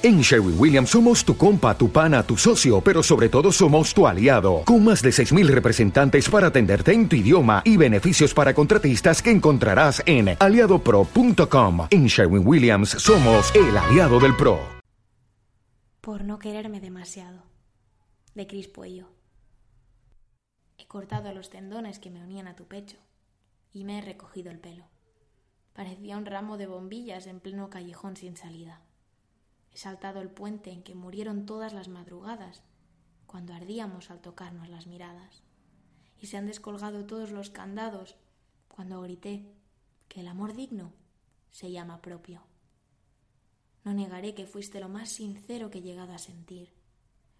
En Sherwin Williams somos tu compa, tu pana, tu socio, pero sobre todo somos tu aliado, con más de 6.000 representantes para atenderte en tu idioma y beneficios para contratistas que encontrarás en aliadopro.com. En Sherwin Williams somos el aliado del PRO. Por no quererme demasiado, de Cris Puello. He cortado los tendones que me unían a tu pecho y me he recogido el pelo. Parecía un ramo de bombillas en pleno callejón sin salida. Saltado el puente en que murieron todas las madrugadas, cuando ardíamos al tocarnos las miradas. Y se han descolgado todos los candados cuando grité que el amor digno se llama propio. No negaré que fuiste lo más sincero que he llegado a sentir,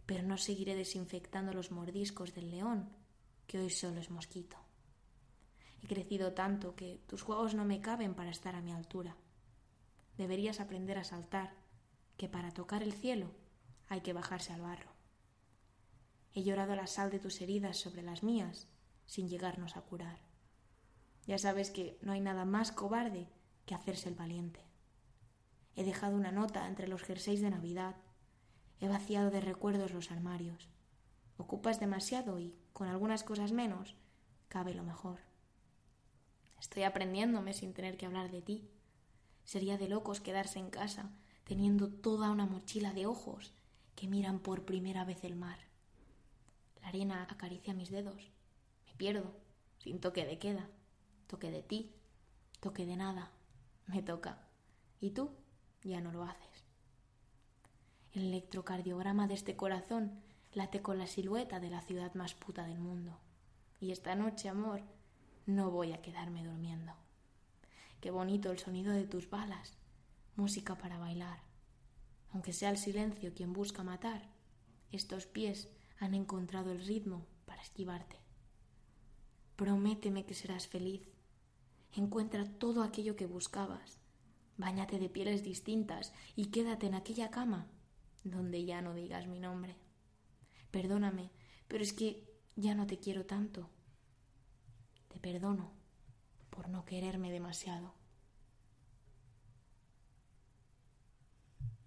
pero no seguiré desinfectando los mordiscos del león, que hoy solo es mosquito. He crecido tanto que tus juegos no me caben para estar a mi altura. Deberías aprender a saltar que para tocar el cielo hay que bajarse al barro. He llorado la sal de tus heridas sobre las mías sin llegarnos a curar. Ya sabes que no hay nada más cobarde que hacerse el valiente. He dejado una nota entre los jerseys de Navidad. He vaciado de recuerdos los armarios. Ocupas demasiado y, con algunas cosas menos, cabe lo mejor. Estoy aprendiéndome sin tener que hablar de ti. Sería de locos quedarse en casa teniendo toda una mochila de ojos que miran por primera vez el mar. La arena acaricia mis dedos. Me pierdo, sin toque de queda. Toque de ti, toque de nada. Me toca. Y tú ya no lo haces. El electrocardiograma de este corazón late con la silueta de la ciudad más puta del mundo. Y esta noche, amor, no voy a quedarme durmiendo. Qué bonito el sonido de tus balas, música para bailar. Aunque sea el silencio quien busca matar, estos pies han encontrado el ritmo para esquivarte. Prométeme que serás feliz. Encuentra todo aquello que buscabas. Báñate de pieles distintas y quédate en aquella cama donde ya no digas mi nombre. Perdóname, pero es que ya no te quiero tanto. Te perdono por no quererme demasiado.